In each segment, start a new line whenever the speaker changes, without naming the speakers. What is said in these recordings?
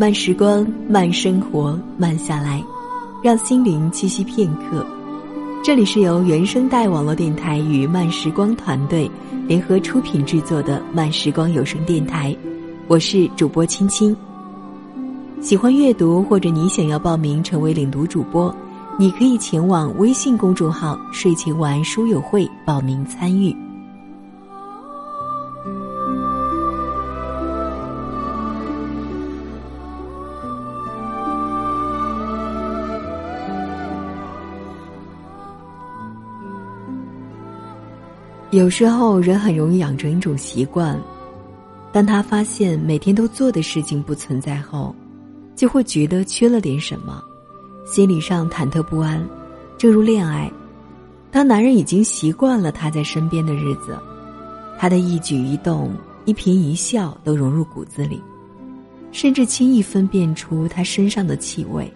慢时光，慢生活，慢下来，让心灵栖息片刻。这里是由原声带网络电台与慢时光团队联合出品制作的慢时光有声电台，我是主播青青。喜欢阅读或者你想要报名成为领读主播，你可以前往微信公众号“睡前晚安书友会”报名参与。有时候，人很容易养成一种习惯，当他发现每天都做的事情不存在后，就会觉得缺了点什么，心理上忐忑不安。正如恋爱，当男人已经习惯了他在身边的日子，他的一举一动、一颦一笑都融入骨子里，甚至轻易分辨出他身上的气味。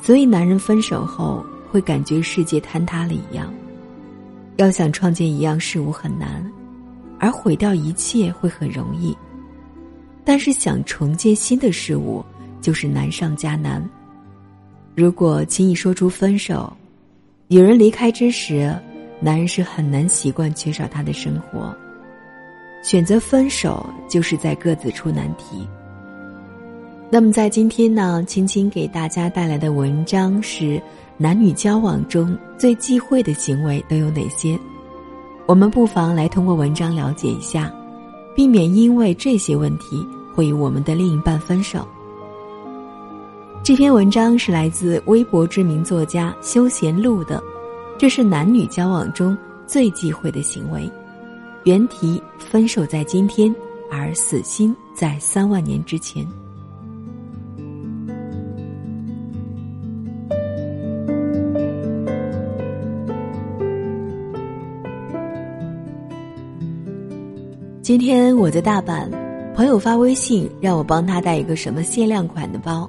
所以，男人分手后会感觉世界坍塌了一样。要想创建一样事物很难，而毁掉一切会很容易。但是想重建新的事物，就是难上加难。如果轻易说出分手，有人离开之时，男人是很难习惯缺少他的生活。选择分手，就是在各自出难题。那么在今天呢，青青给大家带来的文章是。男女交往中最忌讳的行为都有哪些？我们不妨来通过文章了解一下，避免因为这些问题会与我们的另一半分手。这篇文章是来自微博知名作家休闲路的，这是男女交往中最忌讳的行为。原题：分手在今天，而死心在三万年之前。今天我在大阪，朋友发微信让我帮他带一个什么限量款的包，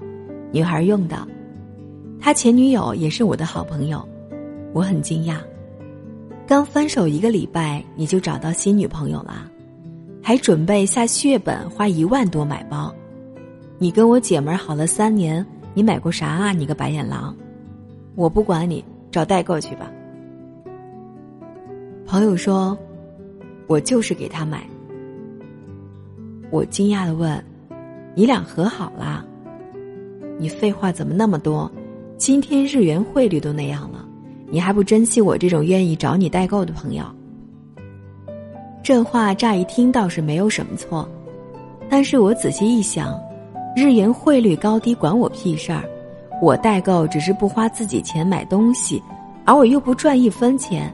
女孩用的。他前女友也是我的好朋友，我很惊讶。刚分手一个礼拜你就找到新女朋友啦，还准备下血本花一万多买包。你跟我姐们好了三年，你买过啥啊？你个白眼狼！我不管你，找代购去吧。朋友说，我就是给他买。我惊讶的问：“你俩和好啦？”你废话怎么那么多？今天日元汇率都那样了，你还不珍惜我这种愿意找你代购的朋友？这话乍一听倒是没有什么错，但是我仔细一想，日元汇率高低管我屁事儿？我代购只是不花自己钱买东西，而我又不赚一分钱。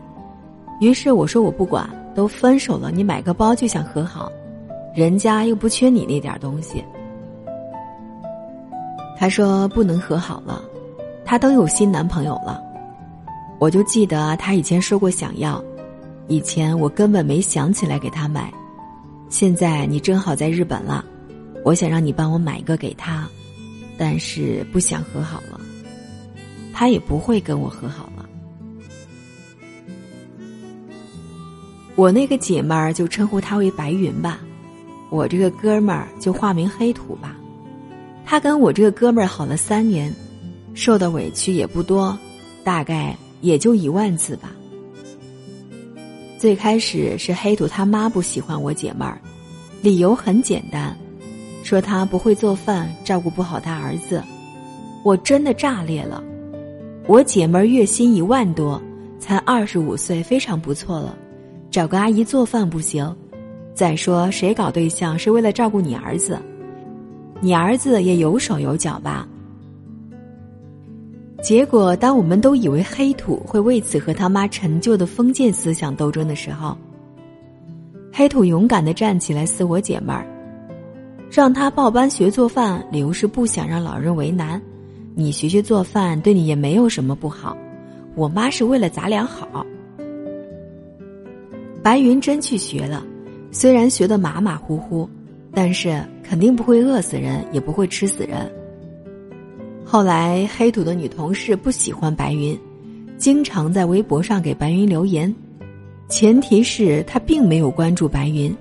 于是我说我不管，都分手了，你买个包就想和好？人家又不缺你那点东西。他说不能和好了，他都有新男朋友了。我就记得他以前说过想要，以前我根本没想起来给他买。现在你正好在日本了，我想让你帮我买一个给他，但是不想和好了，他也不会跟我和好了。我那个姐们儿就称呼他为白云吧。我这个哥们儿就化名黑土吧，他跟我这个哥们儿好了三年，受的委屈也不多，大概也就一万次吧。最开始是黑土他妈不喜欢我姐们儿，理由很简单，说他不会做饭，照顾不好他儿子。我真的炸裂了，我姐们儿月薪一万多，才二十五岁，非常不错了，找个阿姨做饭不行。再说，谁搞对象是为了照顾你儿子？你儿子也有手有脚吧？结果，当我们都以为黑土会为此和他妈陈旧的封建思想斗争的时候，黑土勇敢的站起来撕我姐们儿，让他报班学做饭，理由是不想让老人为难。你学学做饭，对你也没有什么不好。我妈是为了咱俩好。白云真去学了。虽然学得马马虎虎，但是肯定不会饿死人，也不会吃死人。后来黑土的女同事不喜欢白云，经常在微博上给白云留言，前提是她并没有关注白云。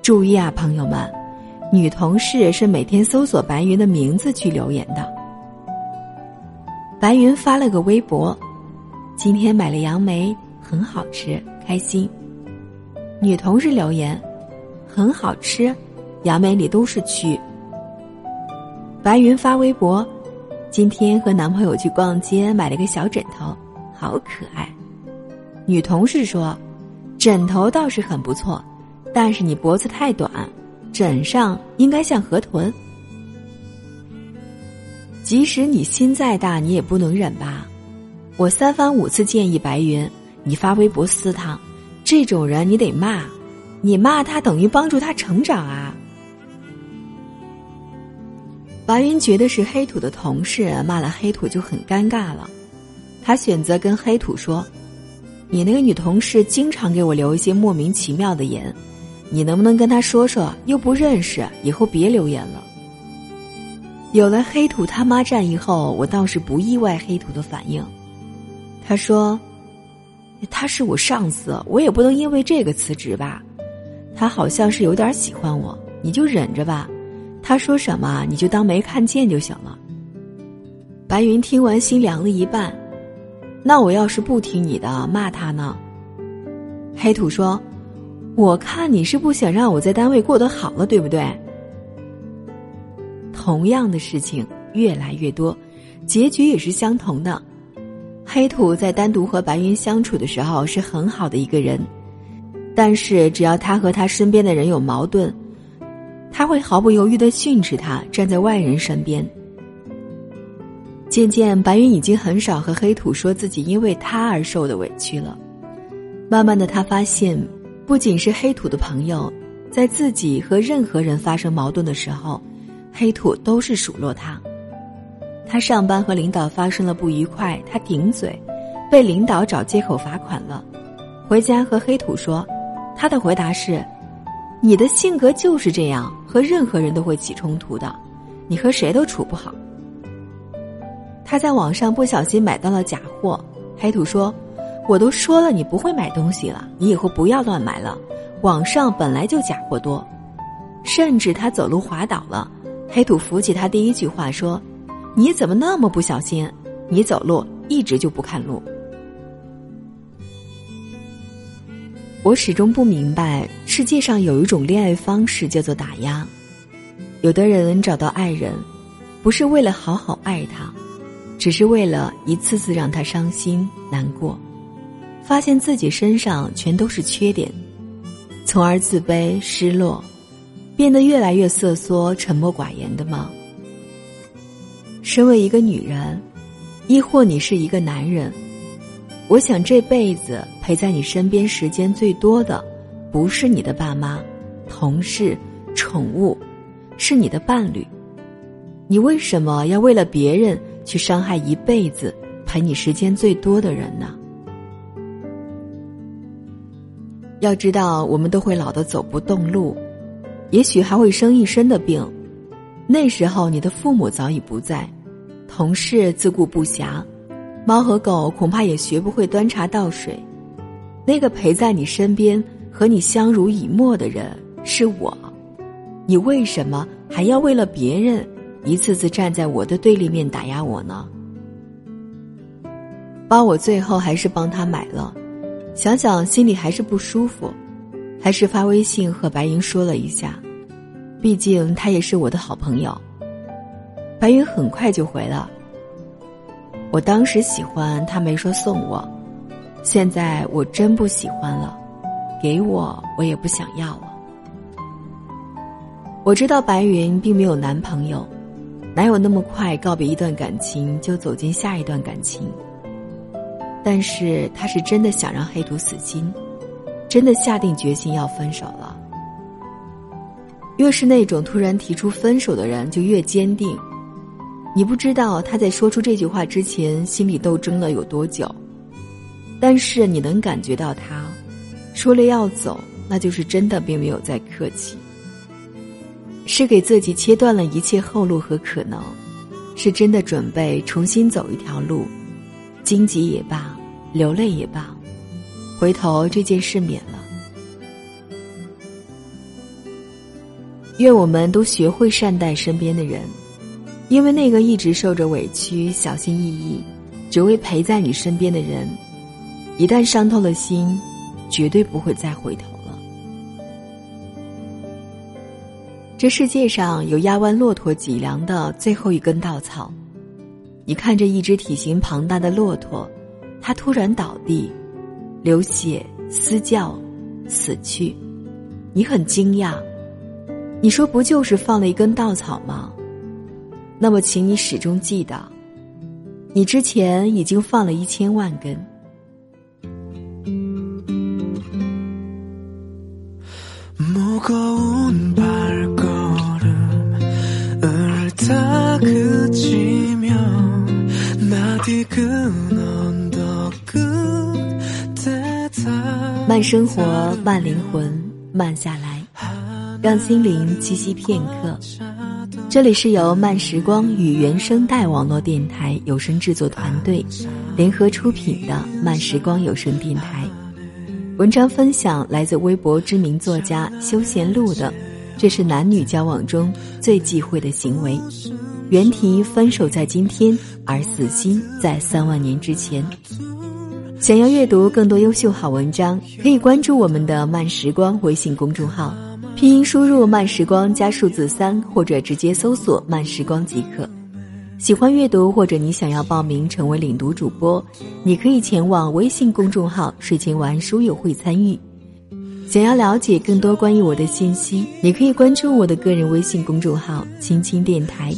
注意啊，朋友们，女同事是每天搜索白云的名字去留言的。白云发了个微博：“今天买了杨梅，很好吃，开心。”女同事留言：“很好吃，杨梅里都是蛆。”白云发微博：“今天和男朋友去逛街，买了个小枕头，好可爱。”女同事说：“枕头倒是很不错，但是你脖子太短，枕上应该像河豚。即使你心再大，你也不能忍吧？我三番五次建议白云，你发微博撕他，这种人你得骂，你骂他等于帮助他成长啊。”白云觉得是黑土的同事骂了黑土就很尴尬了，他选择跟黑土说。你那个女同事经常给我留一些莫名其妙的言，你能不能跟她说说？又不认识，以后别留言了。有了黑土他妈战役后，我倒是不意外黑土的反应。他说：“他是我上司，我也不能因为这个辞职吧？他好像是有点喜欢我，你就忍着吧。他说什么你就当没看见就行了。”白云听完心凉了一半。那我要是不听你的，骂他呢？黑土说：“我看你是不想让我在单位过得好了，对不对？”同样的事情越来越多，结局也是相同的。黑土在单独和白云相处的时候是很好的一个人，但是只要他和他身边的人有矛盾，他会毫不犹豫的训斥他，站在外人身边。渐渐，白云已经很少和黑土说自己因为他而受的委屈了。慢慢的，他发现，不仅是黑土的朋友，在自己和任何人发生矛盾的时候，黑土都是数落他。他上班和领导发生了不愉快，他顶嘴，被领导找借口罚款了。回家和黑土说，他的回答是：“你的性格就是这样，和任何人都会起冲突的，你和谁都处不好。”他在网上不小心买到了假货，黑土说：“我都说了你不会买东西了，你以后不要乱买了。网上本来就假货多，甚至他走路滑倒了，黑土扶起他第一句话说：‘你怎么那么不小心？你走路一直就不看路。’我始终不明白，世界上有一种恋爱方式叫做打压。有的人找到爱人，不是为了好好爱他。”只是为了一次次让他伤心难过，发现自己身上全都是缺点，从而自卑失落，变得越来越瑟缩沉默寡言的吗？身为一个女人，亦或你是一个男人，我想这辈子陪在你身边时间最多的，不是你的爸妈、同事、宠物，是你的伴侣。你为什么要为了别人？去伤害一辈子陪你时间最多的人呢？要知道，我们都会老的走不动路，也许还会生一身的病。那时候，你的父母早已不在，同事自顾不暇，猫和狗恐怕也学不会端茶倒水。那个陪在你身边和你相濡以沫的人是我，你为什么还要为了别人？一次次站在我的对立面打压我呢，包我最后还是帮他买了，想想心里还是不舒服，还是发微信和白银说了一下，毕竟他也是我的好朋友。白云很快就回了，我当时喜欢他没说送我，现在我真不喜欢了，给我我也不想要了。我知道白云并没有男朋友。哪有那么快告别一段感情就走进下一段感情？但是他是真的想让黑土死心，真的下定决心要分手了。越是那种突然提出分手的人，就越坚定。你不知道他在说出这句话之前心里斗争了有多久，但是你能感觉到他说了要走，那就是真的，并没有在客气。是给自己切断了一切后路和可能，是真的准备重新走一条路，荆棘也罢，流泪也罢，回头这件事免了。愿我们都学会善待身边的人，因为那个一直受着委屈、小心翼翼，只为陪在你身边的人，一旦伤透了心，绝对不会再回头了。这世界上有压弯骆驼脊梁的最后一根稻草，你看着一只体型庞大的骆驼，它突然倒地，流血、嘶叫、死去，你很惊讶，你说不就是放了一根稻草吗？那么，请你始终记得，你之前已经放了一千万根。慢生活，慢灵魂，慢下来，让心灵栖息片刻。这里是由慢时光与原声带网络电台有声制作团队联合出品的慢时光有声电台。文章分享来自微博知名作家休闲路的，这是男女交往中最忌讳的行为。原题：分手在今天，而死心在三万年之前。想要阅读更多优秀好文章，可以关注我们的慢时光微信公众号，拼音输入“慢时光”加数字三，或者直接搜索“慢时光”即可。喜欢阅读或者你想要报名成为领读主播，你可以前往微信公众号“睡前玩书友会”参与。想要了解更多关于我的信息，你可以关注我的个人微信公众号“青青电台”。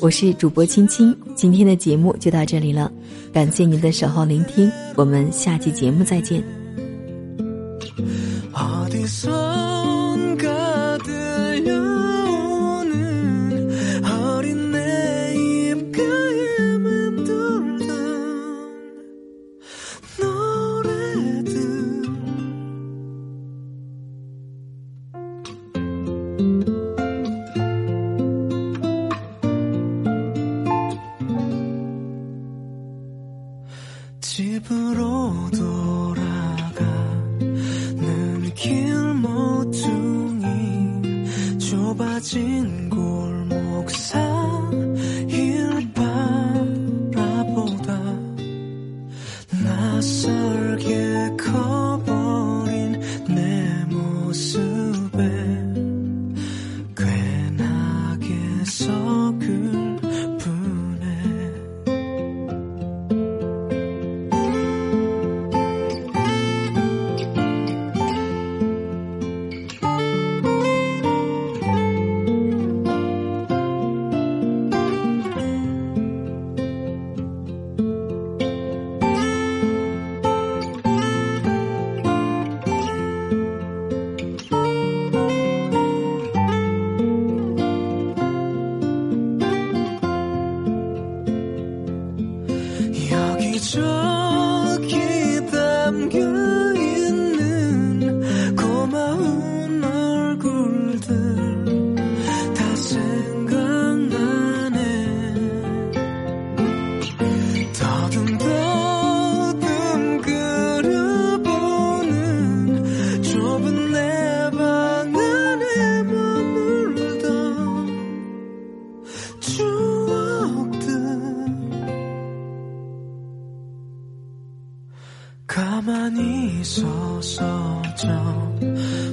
我是主播青青，今天的节目就到这里了，感谢您的守候聆听，我们下期节目再见。 집으로 돌아 这。
可。